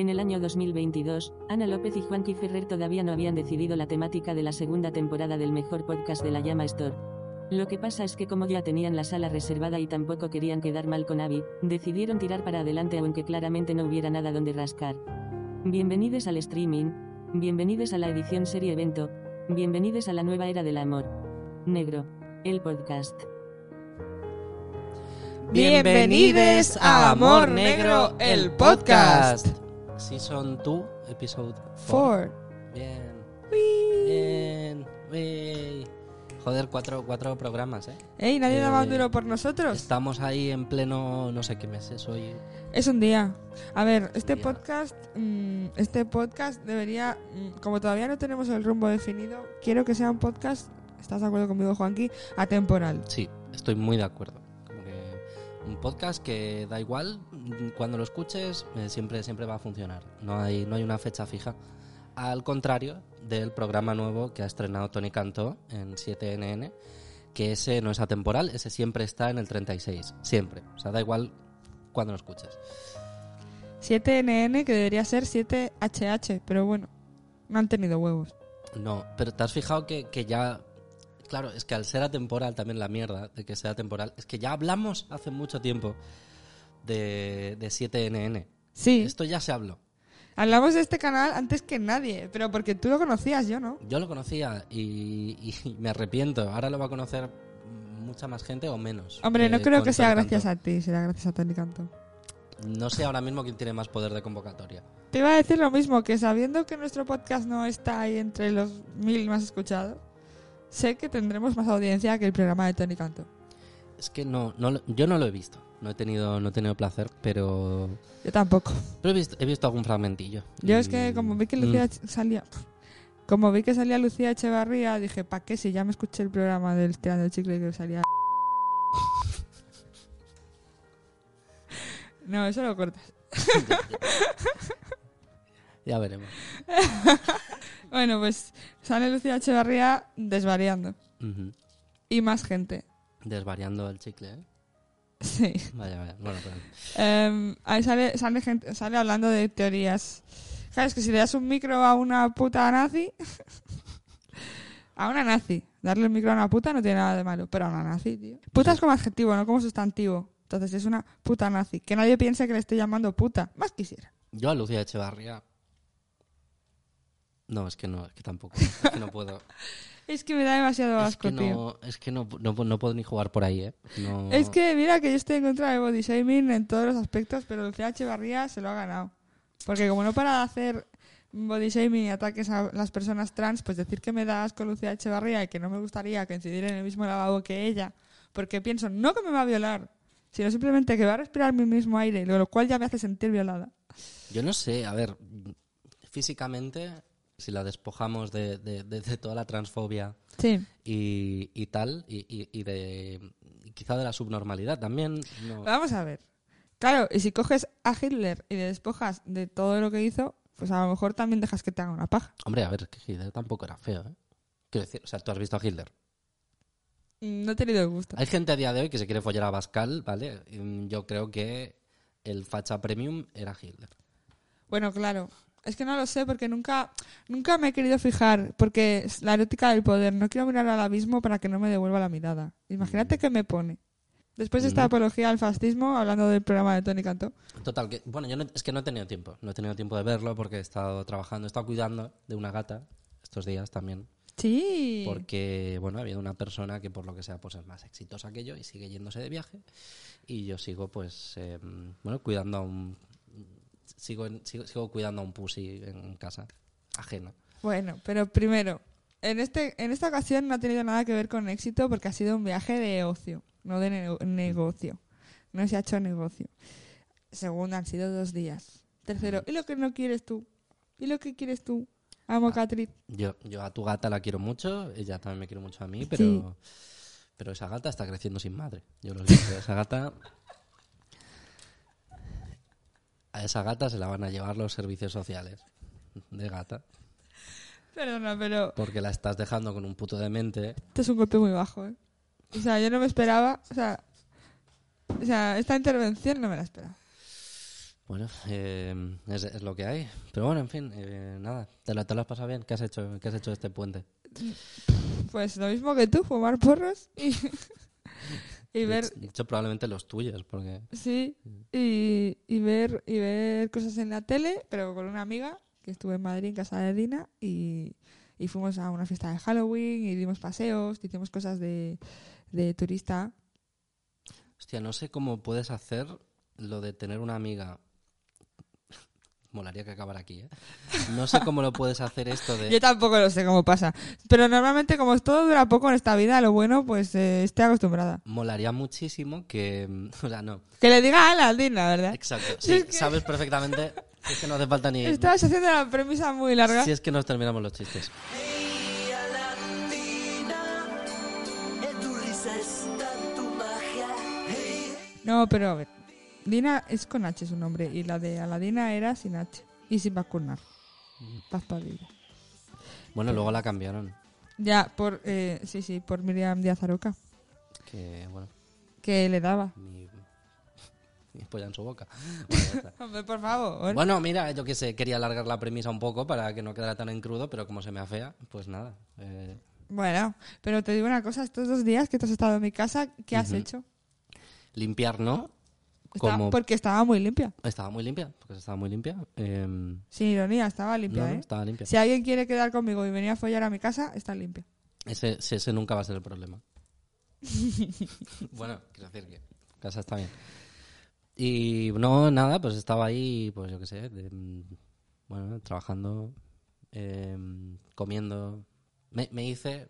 En el año 2022, Ana López y Juanqui Ferrer todavía no habían decidido la temática de la segunda temporada del mejor podcast de la Llama Store. Lo que pasa es que como ya tenían la sala reservada y tampoco querían quedar mal con Abby, decidieron tirar para adelante aunque claramente no hubiera nada donde rascar. Bienvenidos al streaming, bienvenidos a la edición serie evento, bienvenidos a la nueva era del amor. Negro, el podcast. Bienvenidos a Amor Negro, el podcast. Season 2, episode 4. Four. Bien. Bien. Joder, cuatro, cuatro programas, ¿eh? Ey, nadie Eh, daba un duro por nosotros. Estamos ahí en pleno, no sé qué mes es hoy. Es un día. A ver, este Día. podcast, mm, este podcast debería, mm, como todavía no tenemos el rumbo definido, quiero que sea un podcast, ¿estás de acuerdo conmigo, Juanqui? Atemporal. Sí, estoy muy de acuerdo. Como que un podcast que da igual, cuando lo escuches eh, siempre, siempre va a funcionar. No hay, no hay una fecha fija. Al contrario del programa nuevo que ha estrenado Tony Cantó en 7NN, que ese no es atemporal, ese siempre está en el 36. Siempre. O sea, da igual cuando lo escuches. 7NN, que debería ser 7HH, pero bueno, no han tenido huevos. No, pero te has fijado que, que ya. Claro, es que al ser atemporal también la mierda de que sea atemporal, es que ya hablamos hace mucho tiempo de, de 7NN. Sí, Esto ya se habló. hablamos de este canal antes que nadie, pero porque tú lo conocías, yo no. Yo lo conocía y, y me arrepiento. Ahora lo va a conocer mucha más gente o menos. Hombre, no creo con que sea gracias a ti, será gracias a Tony Canto. No sé ahora mismo quién tiene más poder de convocatoria. Te iba a decir lo mismo, que sabiendo que nuestro podcast no está ahí entre los mil más escuchados, sé que tendremos más audiencia que el programa de Tony Canto. Es que no, no yo no lo he visto. No he tenido, no he tenido placer, pero, Yo tampoco. pero he, visto, he visto algún fragmentillo. Yo es que como vi que Mm. Lucía salía... Como vi que salía Lucía Echevarría, dije, ¿pa' qué? Si ya me escuché el programa del Tirando el Chicle que salía... No, eso lo cortas. Ya veremos. Bueno, pues sale Lucía Echevarría desvariando. Y más gente. Desvariando el chicle, ¿eh? Sí. Vaya, vaya. Bueno, pero... Em, ahí sale, sale, gente, sale hablando de teorías. Claro, es que si le das un micro a una puta nazi. a una nazi. Darle el micro a una puta no tiene nada de malo. Pero a una nazi, tío. Puta es como adjetivo, no como sustantivo. Entonces es una puta nazi. Que nadie piense que le estoy llamando puta. Más quisiera. Yo a Lucía Echevarría... No, es que no, es que tampoco. Es que no puedo. Es que me da demasiado es asco, que tío. no, es que no, no, no puedo ni jugar por ahí, ¿eh? No... Es que mira que yo estoy en contra de body shaming en todos los aspectos, pero Lucía Echevarría se lo ha ganado. Porque como no para de hacer body shaming y ataques a las personas trans, pues decir que me da asco Lucía Echevarría y que no me gustaría coincidir en el mismo lavabo que ella, porque pienso, no que me va a violar, sino simplemente que va a respirar mi mismo aire, lo cual ya me hace sentir violada. Yo no sé, a ver, físicamente, si la despojamos de, de- de- de toda la transfobia Sí. y, y tal, y, y- y de y quizá de la subnormalidad también, no- Vamos a ver. Claro, y si coges a Hitler y le despojas de todo lo que hizo, pues a lo mejor también dejas que te haga una paja. Hombre, a ver, que Hitler tampoco era feo, ¿eh? Quiero decir, o sea, tú has visto a Hitler. No he tenido el gusto. Hay gente a día de hoy que se quiere follar a Pascal, ¿vale? Yo creo que el facha premium era Hitler. Bueno, claro. Es que no lo sé porque nunca, nunca me he querido fijar porque es la erótica del poder. No quiero mirar al abismo para que no me devuelva la mirada. Imagínate que me pone. Después de esta Mm. apología al fascismo, hablando del programa de Tony Cantó. Total, que, bueno, yo no- es que no he tenido tiempo. No he tenido tiempo de verlo porque he estado trabajando, he estado cuidando de una gata estos días también. Sí. Porque, bueno, ha habido una persona que por lo que sea pues es más exitosa que yo y sigue yéndose de viaje. Y yo sigo, pues, eh, bueno, cuidando a un... Sigo, en- sigo, sigo cuidando a un pussy en casa, ajeno. Bueno, pero primero, en, este, en esta ocasión no ha tenido nada que ver con éxito porque ha sido un viaje de ocio, no de ne- negocio. No se ha hecho negocio. Segundo, han sido dos días. Tercero, ¿y lo que no quieres tú? ¿Y lo que quieres tú? Amo Catrit. Yo, yo a tu gata la quiero mucho, ella también me quiere mucho a mí, pero, Sí. pero esa gata está creciendo sin madre. Yo lo siento, esa gata... A esa gata se la van a llevar los servicios sociales de gata, Perdona, pero porque la estás dejando con un puto demente. esto es un golpe muy bajo, ¿eh? O sea, yo no me esperaba, o sea, o sea, esta intervención no me la esperaba. Bueno, eh, es, es lo que hay. Pero bueno, en fin, eh, nada, ¿te lo, te lo has pasado bien? ¿Qué has hecho, qué has hecho este puente? Pues lo mismo que tú, fumar porros y, y ver, de hecho, probablemente los tuyos, porque... sí, y, y ver y ver cosas en la tele, pero con una amiga que estuve en Madrid en casa de Dina y, y fuimos a una fiesta de Halloween y dimos paseos, hicimos cosas de, de turista. Hostia, no sé cómo puedes hacer lo de tener una amiga... Molaría que acabara aquí, ¿eh? No sé cómo lo puedes hacer esto de... Yo tampoco lo sé cómo pasa, pero normalmente como todo dura poco en esta vida, lo bueno, pues eh, estoy acostumbrada. Molaría muchísimo que... O sea, no. Que le diga a la Dina, ¿verdad? Exacto. Sí, es que- sabes perfectamente. Es que no hace falta ni... Estabas haciendo la premisa muy larga. Si es que nos terminamos los chistes. No, pero a ver. Dina es con H su nombre y la de Aladina era sin H y sin vacunar. Paz pavilla. Bueno, luego la cambiaron. Ya, por, eh, sí, sí, por Miriam Díaz Aroca, Que, bueno, que le daba. mi... mi polla en su boca. Bueno. Hombre, por favor. Bueno, mira, yo que sé, quería alargar la premisa un poco para que no quedara tan en crudo, pero como se me afea, pues nada. eh, Bueno, pero te digo una cosa, estos dos días que tú has estado en mi casa, ¿qué has hecho? limpiar, ¿no? Estaba- Como... Porque estaba muy limpia. Estaba muy limpia, porque estaba muy limpia. em, Sin ironía, estaba limpia, no, no, ¿eh? estaba limpia. Si alguien quiere quedar conmigo y venir a follar a mi casa, está limpia. Ese, ese, ese nunca va a ser el problema. bueno, quiero decir que casa está bien. Y no, nada, pues estaba ahí, pues yo qué sé, de, mm, bueno, trabajando, em, comiendo. Me, me hice,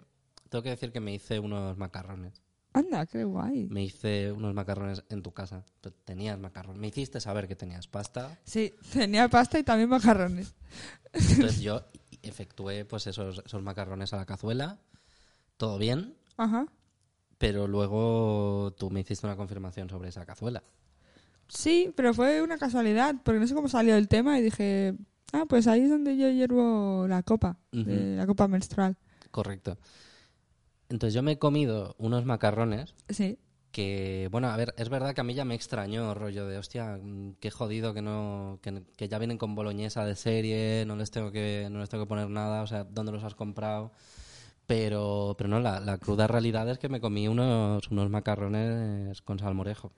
tengo que decir que me hice unos macarrones. Anda, qué guay. Me hice unos macarrones en tu casa. Tenías macarrones. Me hiciste saber que tenías pasta. Sí, tenía pasta y también macarrones. Entonces yo efectué pues esos, esos macarrones a la cazuela. Todo bien. Ajá. Pero luego tú me hiciste una confirmación sobre esa cazuela. Sí, pero fue una casualidad, porque no sé cómo salió el tema y dije, ah, pues ahí es donde yo hiervo la copa, la copa menstrual. Correcto. Entonces yo me he comido unos macarrones Sí. que, bueno, a ver, es verdad que a mí ya me extrañó rollo de, hostia, mm, qué jodido que no que, que ya vienen con boloñesa de serie, no les tengo que no les tengo que poner nada, o sea, ¿dónde los has comprado? Pero pero no, la, la cruda realidad es que me comí unos unos macarrones con salmorejo.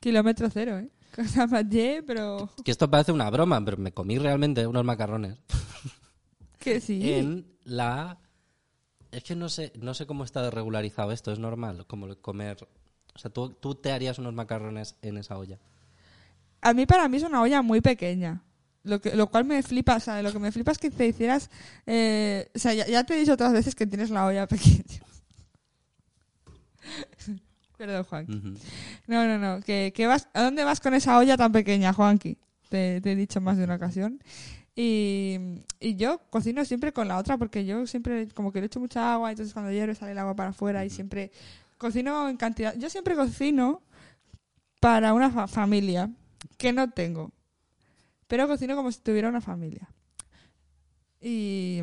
Kilómetro cero, ¿eh? Cosa más ye, pero Que esto parece una broma, pero me comí realmente unos macarrones que sí. en la es que no sé no sé cómo está regularizado esto es normal como comer o sea tú, tú te harías unos macarrones en esa olla A mí para mí es una olla muy pequeña. Lo, que, lo cual me flipa, o sea, lo que me flipa es que te hicieras... eh, o sea, ya, ya te he dicho otras veces que tienes la olla pequeña. Perdón, Juan. Ujú. No, no, no. Que, que vas, ¿A dónde vas con esa olla tan pequeña, Juanqui? Te, te he dicho más de una ocasión. Y, y yo cocino siempre con la otra porque yo siempre como que le echo mucha agua, entonces cuando hierve sale el agua para afuera y siempre cocino en cantidad. Yo siempre cocino para una fa- familia que no tengo, pero cocino como si tuviera una familia. Y,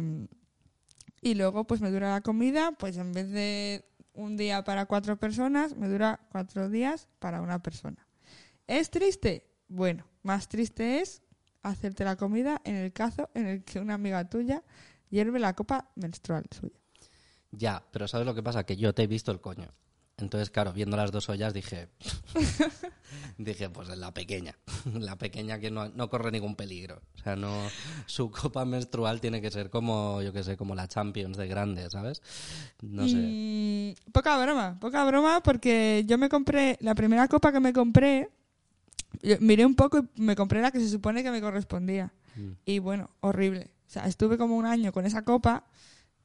y luego pues me dura la comida, pues en vez de un día para cuatro personas, me dura cuatro días para una persona. ¿Es triste? Bueno, más triste es hacerte la comida en el caso en el que una amiga tuya hierve la copa menstrual suya. ya pero sabes lo que pasa que yo te he visto el coño. Entonces claro viendo las dos ollas dije dije pues la pequeña la pequeña que no, no corre ningún peligro. O sea no su copa menstrual tiene que ser como yo que sé como la Champions de grande sabes no sé. Y poca broma, poca broma porque yo me compré, la primera copa que me compré, yo miré un poco y me compré la que se supone que me correspondía. Mm. Y bueno, horrible. O sea, estuve como un año con esa copa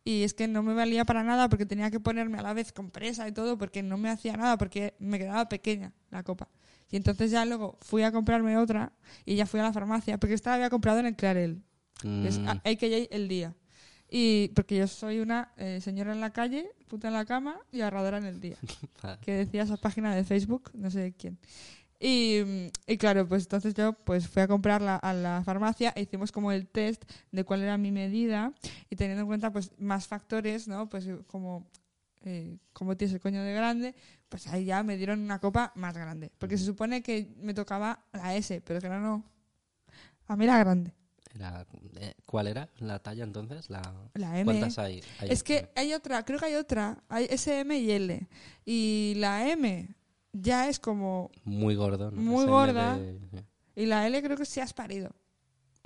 y es que no me valía para nada porque tenía que ponerme a la vez compresa y todo porque no me hacía nada porque me quedaba pequeña la copa. Y entonces ya luego fui a comprarme otra y ya fui a la farmacia, porque esta la había comprado en el Clarel, que es Mm, a- AKA El Día. Y porque yo soy una eh, señora en la calle, puta en la cama y ahorradora en el día que decía esa página de Facebook, no sé de quién. Y, y claro, pues entonces yo pues fui a comprarla a la farmacia e hicimos como el test de cuál era mi medida y teniendo en cuenta pues más factores, ¿no? Pues eh, como eh, como tienes el coño de grande, pues ahí ya me dieron una copa más grande. Porque se supone que me tocaba la S, pero que no, no. A mí la grande. Era, eh, ¿Cuál era la talla entonces? La, La M. ¿Cuántas hay? Hay- Es que hay otra, creo que hay otra. Hay S, M y L. Y la M ya es como... Muy gordo, ¿no? Muy gorda. de-. Y la L creo que sí has parido.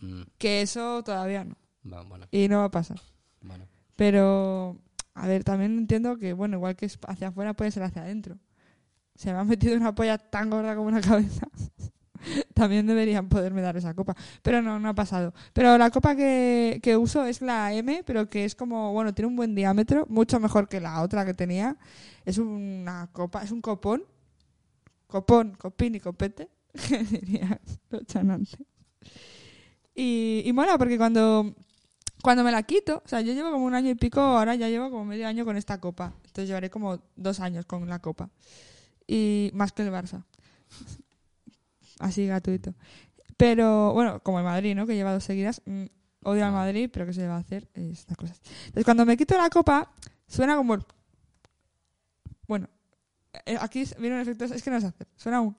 Mm, Que eso todavía no. va, bueno, Y no va a pasar. bueno. Pero, a ver, también entiendo que, bueno, igual que es hacia afuera puede ser hacia adentro. Se me ha metido una polla tan gorda como una cabeza. también deberían poderme dar esa copa. Pero no, no ha pasado. Pero la copa que, que uso es la M, pero que es como, bueno, tiene un buen diámetro, mucho mejor que la otra que tenía. Es una copa, es un copón. Copón, copín y copete. que dirían los chanantes. Y, y mola porque cuando, cuando me la quito, o sea, yo llevo como un año y pico, ahora ya llevo como medio año con esta copa. Entonces llevaré como dos años con la copa. Y más que el Barça. Así gratuito. Pero bueno, como el Madrid, ¿no? Que lleva dos seguidas. mm, odio al Madrid, pero ¿qué se le va a hacer? Eh, Estas cosas. Entonces cuando me quito la copa, suena como... el- Bueno, aquí viene un efecto... Es que no sé hacer. Suena un...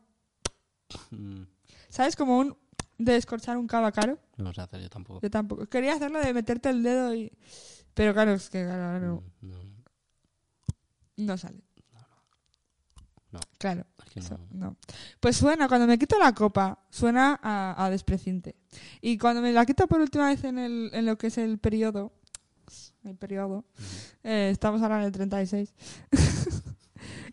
Mm, ¿Sabes? Como un... De descorchar un cava caro. no sé hacer yo tampoco. Yo tampoco. Quería hacerlo de meterte el dedo y... Pero claro, es que claro, no, Mm, no, no sale. No. Claro, es que eso, no. Pues suena, cuando me quito la copa, suena a, a despreciente. Y cuando me la quito por última vez en, el, en lo que es el periodo, el periodo, eh, estamos ahora en el 36.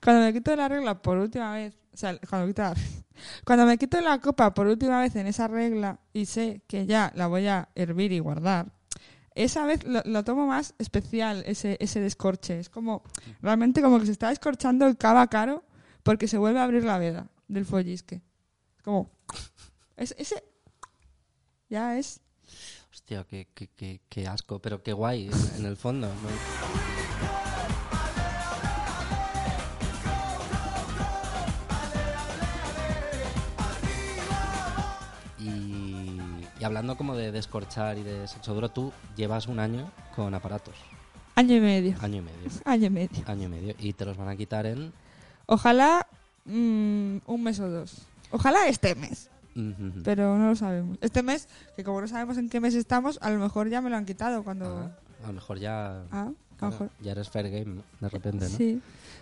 Cuando me quito la regla por última vez, o sea, cuando me quito la, cuando me quito la copa por última vez en esa regla y sé que ya la voy a hervir y guardar, esa vez lo, lo tomo más especial, ese, ese descorche. Es como, realmente como que se está descorchando el cava caro porque se vuelve a abrir la veda del follisque. Como, es, ese ya es Hostia, qué, qué, qué, qué asco, pero qué guay en el fondo. ¿no? Y, hablando como de descorchar y de sexo duro, tú llevas un año con aparatos. año y medio. Año y medio. Año y medio. Año y medio. Y te los van a quitar en... Ojalá mm, un mes o dos. Ojalá este mes, pero no lo sabemos. Este mes, que como no sabemos en qué mes estamos, a lo mejor ya me lo han quitado cuando... Ah, a lo mejor ya... Ah, claro, ya eres fair game. De repente, ¿no? Sí.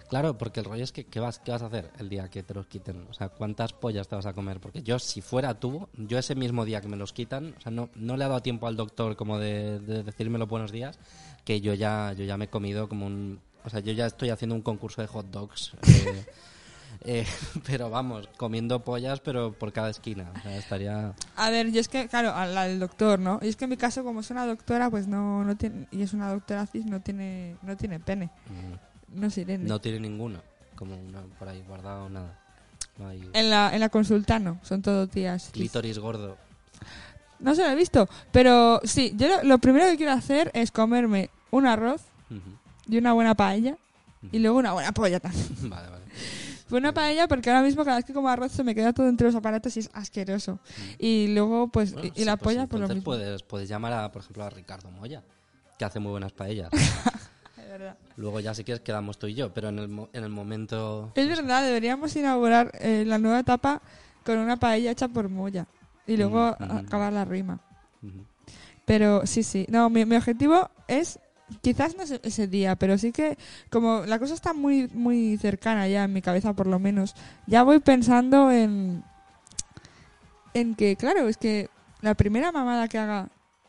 Claro, porque el rollo es que ¿qué vas, ¿qué vas a hacer el día que te los quiten? O sea, ¿cuántas pollas te vas a comer? Porque yo, si fuera tú, yo ese mismo día que me los quitan, o sea, no, no le ha dado tiempo al doctor como de, de decirme los buenos días, que yo ya, yo ya me he comido como un... O sea, yo ya estoy haciendo un concurso de hot dogs. eh, eh, pero vamos, comiendo pollas, pero por cada esquina. O sea, estaría... A ver, yo es que, claro, a la del doctor, ¿no? Y es que en mi caso, como es una doctora, pues no, no tiene... Y es una doctora cis, no tiene, no tiene pene. mm, No es Irene. No tiene ninguno, como una por ahí guardado, nada. No hay En la, en la consulta no, son todo tías. clítoris gordo. No se lo he visto, pero sí, yo lo, lo primero que quiero hacer es comerme un arroz y una buena paella y luego una buena polla también. vale, vale. Una paella porque ahora mismo cada vez que como arroz se me queda todo entre los aparatos y es asqueroso. Y luego pues Bueno, y, sí, la pues polla por lo entonces mismo. Puedes, puedes llamar, a, por ejemplo, a Ricardo Moya, que hace muy buenas paellas. Es verdad. Luego ya si quieres quedamos tú y yo, pero en el, mo- en el momento... Es verdad, deberíamos inaugurar eh, la nueva etapa con una paella hecha por Moya y luego Mm, mm. acabar la rima. Pero sí, sí. No, mi, mi objetivo es, quizás no es ese día, pero sí que como la cosa está muy, muy cercana ya en mi cabeza por lo menos, ya voy pensando en, en que, claro, es que la primera mamada que haga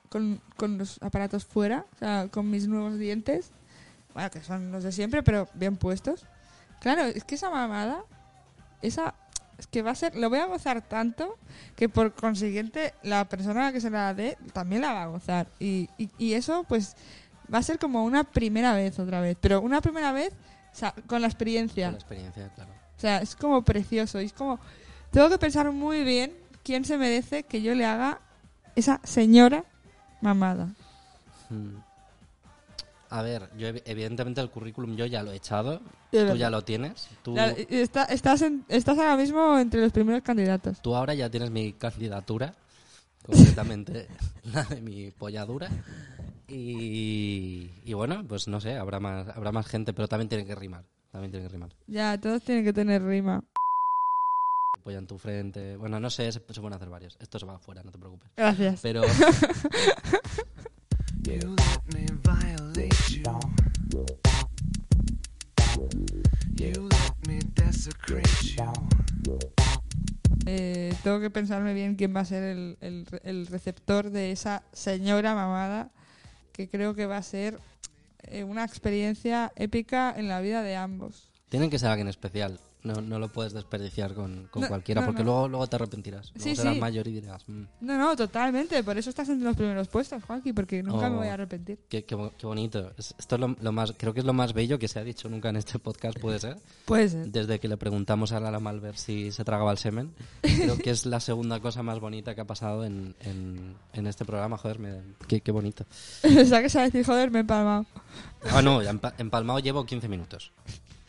con, con los aparatos fuera, o sea, con mis nuevos dientes, bueno, que son los de siempre, pero bien puestos, claro, es que esa mamada, esa... Es que va a ser, lo voy a gozar tanto que por consiguiente la persona que se la dé también la va a gozar. Y, y, y eso pues va a ser como una primera vez otra vez, pero una primera vez o sea, con la experiencia. Con la experiencia, claro. O sea, es como precioso. y Es como. Tengo que pensar muy bien quién se merece que yo le haga esa señora mamada. Mm. A ver, yo evi- evidentemente el currículum yo ya lo he echado. Tú ya lo tienes. Tú, está- estás, en- estás ahora mismo entre los primeros candidatos. tú ahora ya tienes mi candidatura. Completamente la de mi polladura. Y, y bueno, pues no sé, habrá más, habrá más gente, pero también tiene que rimar. También tiene que rimar. Ya, todos tienen que tener rima. Polla en tu frente. Bueno, no sé, se, se pueden hacer varios. Esto se va afuera, no te preocupes. Gracias. Pero You let me violate you. You let me desecrate you. Eh, tengo que pensarme bien quién va a ser el, el- el receptor de esa señora mamada, que creo que va a ser eh, una experiencia épica en la vida de ambos. tienen que ser alguien especial. No, no lo puedes desperdiciar con, con No, cualquiera, no, porque. Luego, luego te arrepentirás. Luego Sí, serás sí. mayor y dirás, "Mm, No, no, totalmente. Por eso estás entre los primeros puestos, Juanqui, porque nunca me Oh. voy a arrepentir. qué, qué qué bonito. Es- Esto es lo, lo más, creo que es lo más bello que se ha dicho nunca en este podcast, puede ser. Puede ser. Desde que le preguntamos a Lala Malver si se tragaba el semen. Creo que es la segunda cosa más bonita que ha pasado en, en, en este programa. Joder, me- qué, qué bonito. o sea, que a decir, joder, me he empalmado. Ah, no, empalmado llevo 15 minutos.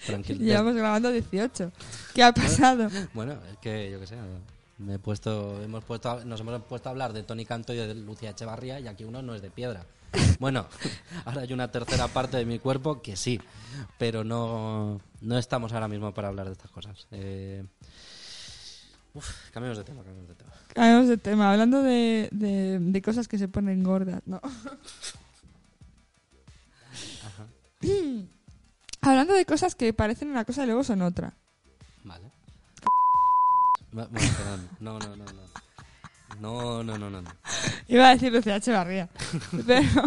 Tranquilo. Llevamos grabando 18. ¿Qué ha pasado? Bueno, es que yo qué sé, me he puesto, hemos puesto, nos hemos puesto a hablar de Tony Canto y de Lucía Echevarría y aquí uno no es de piedra. Bueno, ahora hay una tercera parte de mi cuerpo que sí, pero no, no estamos ahora mismo para hablar de estas cosas. Eh, uf, cambiemos de tema, cambiemos de tema. Cambiamos de tema. Hablando de, de, de cosas que se ponen gordas, ¿no? Hablando de cosas que parecen una cosa y luego son otra. Vale. Va- Bueno, perdón. No, no, no, no. No, no, no, no. no. Iba a decir Lucía Echevarría. Pero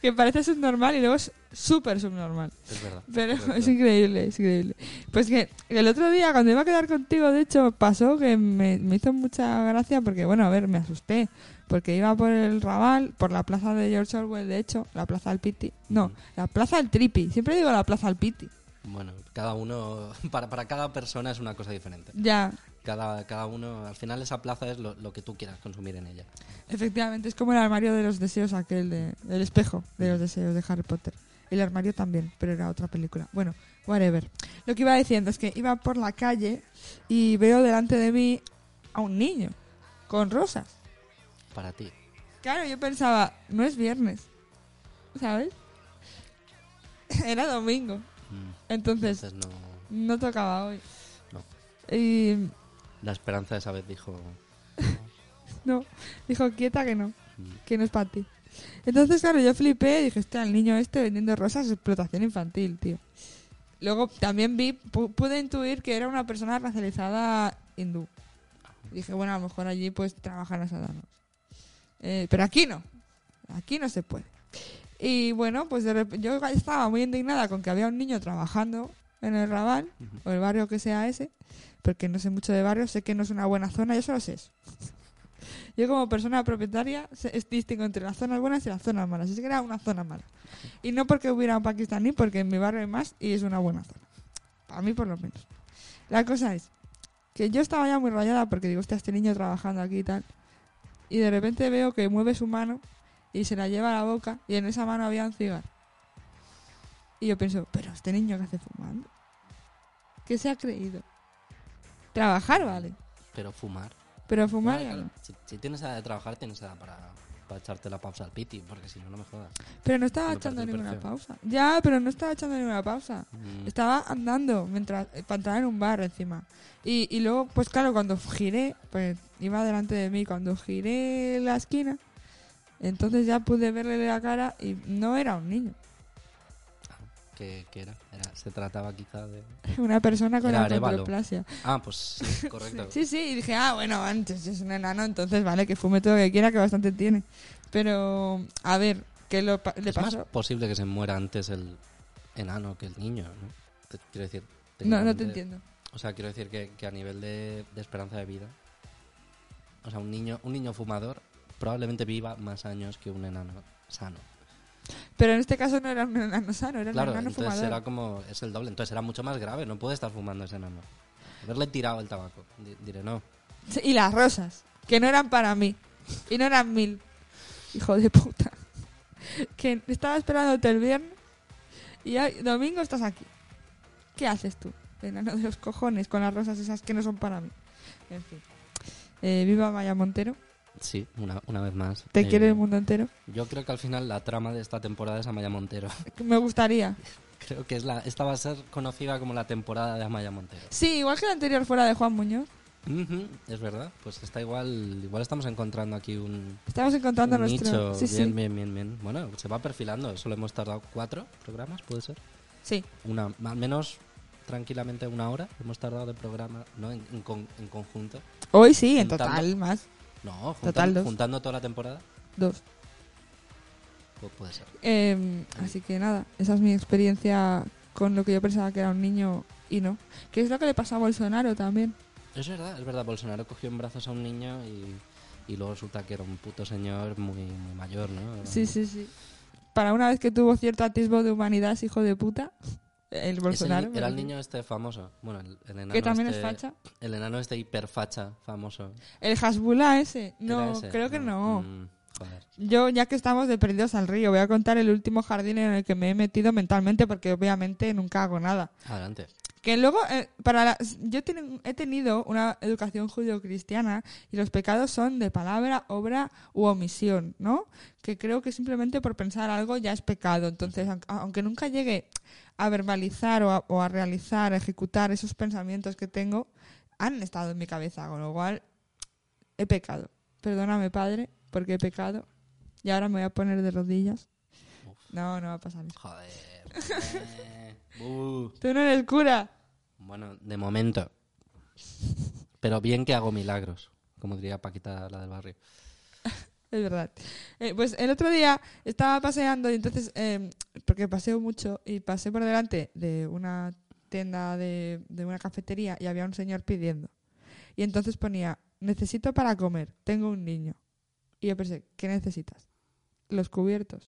que parece subnormal y luego es súper subnormal. Es verdad. Pero es increíble, es increíble. Pues que el otro día, cuando iba a quedar contigo, de hecho, pasó que me, me hizo mucha gracia porque, bueno, a ver, me asusté. Porque iba por el Raval, por la plaza de George Orwell, de hecho, la plaza del Piti. No, la plaza del Tripi. Siempre digo la plaza del Piti. Bueno, cada uno, para, para cada persona es una cosa diferente. Ya, Cada, cada uno, al final esa plaza es lo, lo que tú quieras consumir en ella. efectivamente, es como el armario de los deseos, aquel de, el espejo de los deseos de Harry Potter. El armario también, pero era otra película. Bueno, whatever. Lo que iba diciendo es que iba por la calle y veo delante de mí a un niño con rosas. Para ti. Claro, yo pensaba, no es viernes, ¿sabes? Era domingo, Mm, entonces Entonces no, no tocaba hoy. no. Y La esperanza esa vez dijo... no, dijo quieta que no, mm, que no es para ti. Entonces, claro, yo flipé y dije, hostia, el niño este vendiendo rosas es explotación infantil, tío. Luego también vi, pu- pude intuir que era una persona racializada hindú. Dije, bueno, a lo mejor allí pues trabajan los sadanos. Eh, pero aquí no. Aquí no se puede. Y bueno, pues de yo estaba muy indignada con que había un niño trabajando en el Raval, o el barrio que sea ese, porque no sé mucho de barrio, sé que no es una buena zona, yo solo sé eso. Yo como persona propietaria es distingo entre las zonas buenas y las zonas malas. Así que era una zona mala. Y no porque hubiera un pakistaní, porque en mi barrio hay más y es una buena zona. Para mí por lo menos. La cosa es que yo estaba ya muy rayada porque digo, hostia, este niño trabajando aquí y tal. Y de repente veo que mueve su mano y se la lleva a la boca y en esa mano había un cigarro. Y yo pienso, pero este niño que hace fumando. ¿Qué se ha creído? Trabajar, vale. Pero fumar. Pero fumar ya claro. no. Si, si tienes edad de trabajar, tienes edad para, para echarte la pausa al piti, porque si no, no me jodas. Pero no estaba Me echando parece ninguna perfecto. pausa. Ya, pero no estaba echando ninguna pausa. Mm, Estaba andando mientras eh, para entrar en un bar encima. Y, y luego, pues claro, cuando giré, pues iba delante de mí. Cuando giré la esquina, entonces ya pude verle la cara y no era un niño. ¿Qué, qué era? Era- Se trataba quizá de... Una persona con Arévalo. acondroplasia. Ah, pues sí, correcto. Sí, sí, y dije, ah, bueno, antes es un enano, entonces vale, que fume todo lo que quiera, que bastante tiene. Pero, a ver, ¿qué lo pa- le es más pasó? posible que se muera antes el enano que el niño, ¿no? Quiero decir... No, no te entiendo. O sea, quiero decir que, que a nivel de, de esperanza de vida, o sea, un niño, un niño fumador probablemente viva más años que un enano sano. Pero en este caso no era un enano sano, era Claro, un enano entonces fumador. era como, es el doble, entonces era mucho más grave, no puede estar fumando ese enano. Haberle tirado el tabaco. Di- Diré, no. Sí, Y las rosas, que no eran para mí. Y no eran mil. Hijo de puta. Que estaba esperándote el viernes y hoy, domingo estás aquí. ¿Qué haces tú? Enano de los cojones con las rosas esas que no son para mí. En fin. Eh, viva Maya Montero. Sí, una, una vez más. Te Eh, quiere el mundo entero. Yo creo que al final la trama de esta temporada es Amaya Montero. Me gustaría. Creo que es la, esta va a ser conocida como la temporada de Amaya Montero. Sí, igual que la anterior fuera de Juan Muñoz. Es verdad, pues está igual, igual estamos encontrando aquí un, Estamos encontrando un nuestro. nicho. sí, bien, sí. bien, bien, bien. Bueno, se va perfilando. Solo hemos tardado cuatro programas, puede ser. Sí. Una, al menos tranquilamente una hora hemos tardado de programa, ¿no? En, en con- en conjunto. Hoy sí, en total, más. No, juntan- Total, dos. juntando toda la temporada, Dos. pu- puede ser. Eh, así que nada, esa es mi experiencia con lo que yo pensaba que era un niño y no. Que es lo que le pasó a Bolsonaro también. Es verdad, es verdad. Bolsonaro cogió en brazos a un niño y, y luego resulta que era un puto señor muy, muy mayor, ¿no? Era Sí, sí, sí. Para una vez que tuvo cierto atisbo de humanidad, hijo de puta, el el Bolsonaro. ni- era el niño este famoso. Bueno, el, el enano que también es este- facha. El enano este hiperfacha famoso. El Hasbula ese. ¿Era No, ese? creo que no. Mm, joder. Yo, ya que estamos de perdidos al río, voy a contar el último jardín en el que me he metido mentalmente, porque obviamente nunca hago nada. Adelante. Que luego, eh, para la- yo ten- he tenido una educación judio-cristiana y los pecados son de palabra, obra u omisión, ¿no? Que creo que simplemente por pensar algo ya es pecado. Entonces, aunque, aunque nunca llegue a verbalizar o a, o a realizar, a ejecutar esos pensamientos que tengo, han estado en mi cabeza, con lo cual he pecado. Perdóname, Padre, porque he pecado y ahora me voy a poner de rodillas. No, no va a pasar eso. Joder. eh, buh. Tú no eres cura. Bueno, de momento. Pero bien que hago milagros, como diría Paquita, la del barrio. Es verdad. Eh, pues el otro día estaba paseando y entonces, eh, porque paseo mucho, y pasé por delante de una tienda de, de una cafetería y había un señor pidiendo. Y entonces ponía, necesito para comer, tengo un niño. Y yo pensé, ¿qué necesitas? Los cubiertos.